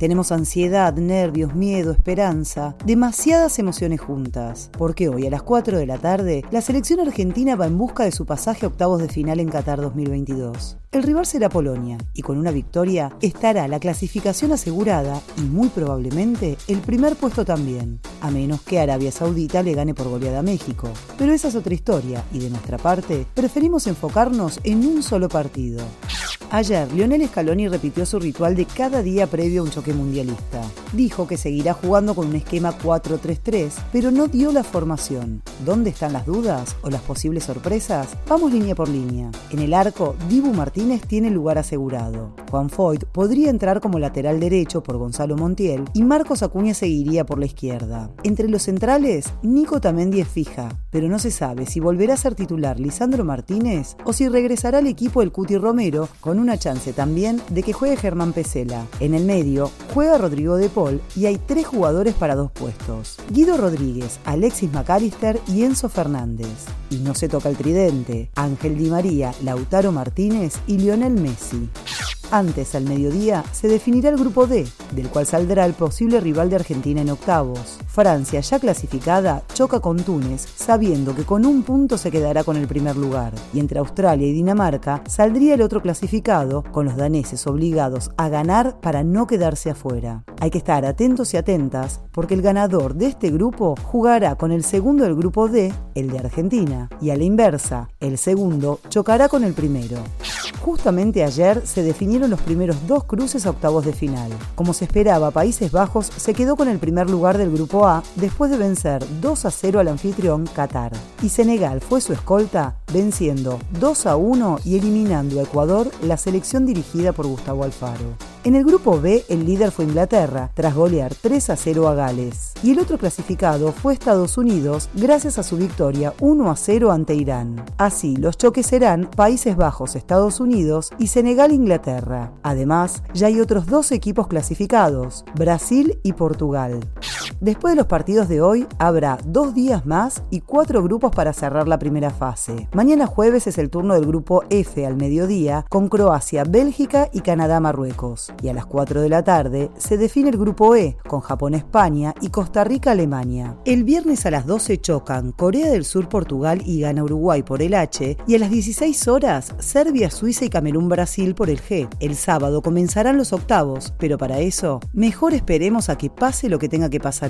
Tenemos ansiedad, nervios, miedo, esperanza, demasiadas emociones juntas. Porque hoy a las 4 de la tarde, la selección argentina va en busca de su pasaje a octavos de final en Qatar 2022. El rival será Polonia, y con una victoria estará la clasificación asegurada y muy probablemente el primer puesto también, a menos que Arabia Saudita le gane por goleada a México. Pero esa es otra historia, y de nuestra parte, preferimos enfocarnos en un solo partido. Ayer, Lionel Scaloni repitió su ritual de cada día previo a un choque mundialista. Dijo que seguirá jugando con un esquema 4-3-3, pero no dio la formación. ¿Dónde están las dudas o las posibles sorpresas? Vamos línea por línea. En el arco, Dibu Martínez tiene lugar asegurado. Juan Foyt podría entrar como lateral derecho por Gonzalo Montiel y Marcos Acuña seguiría por la izquierda. Entre los centrales, Nico Tamendi es fija, pero no se sabe si volverá a ser titular Lisandro Martínez o si regresará al equipo el Cuti Romero con una chance también de que juegue Germán Pesela. En el medio juega Rodrigo de Paul y hay tres jugadores para dos puestos. Guido Rodríguez, Alexis McAllister y Enzo Fernández. Y no se toca el tridente. Ángel Di María, Lautaro Martínez y Lionel Messi. Antes, al mediodía, se definirá el grupo D, del cual saldrá el posible rival de Argentina en octavos. Francia, ya clasificada, choca con Túnez, sabiendo que con un punto se quedará con el primer lugar. Y entre Australia y Dinamarca saldría el otro clasificado, con los daneses obligados a ganar para no quedarse afuera. Hay que estar atentos y atentas, porque el ganador de este grupo jugará con el segundo del grupo D, el de Argentina, y a la inversa, el segundo chocará con el primero. Justamente ayer se definieron los primeros dos cruces a octavos de final. Como se esperaba, Países Bajos se quedó con el primer lugar del grupo A después de vencer 2 a 0 al anfitrión Qatar. Y Senegal fue su escolta, venciendo 2 a 1 y eliminando a Ecuador la selección dirigida por Gustavo Alfaro. En el grupo B, el líder fue Inglaterra, tras golear 3 a 0 a Gales. Y el otro clasificado fue Estados Unidos, gracias a su victoria 1 a 0 ante Irán. Así, los choques serán Países Bajos, Estados Unidos y Senegal-Inglaterra. Además, ya hay otros dos equipos clasificados, Brasil y Portugal. Después de los partidos de hoy, habrá dos días más y cuatro grupos para cerrar la primera fase. Mañana jueves es el turno del grupo F al mediodía, con Croacia, Bélgica y Canadá-Marruecos. Y a las 4 de la tarde se define el grupo E, con Japón-España y Costa Rica-Alemania. El viernes a las 12 chocan Corea del Sur-Portugal y gana Uruguay por el H, y a las 16 horas Serbia, Suiza y Camerún-Brasil por el G. El sábado comenzarán los octavos, pero para eso, mejor esperemos a que pase lo que tenga que pasar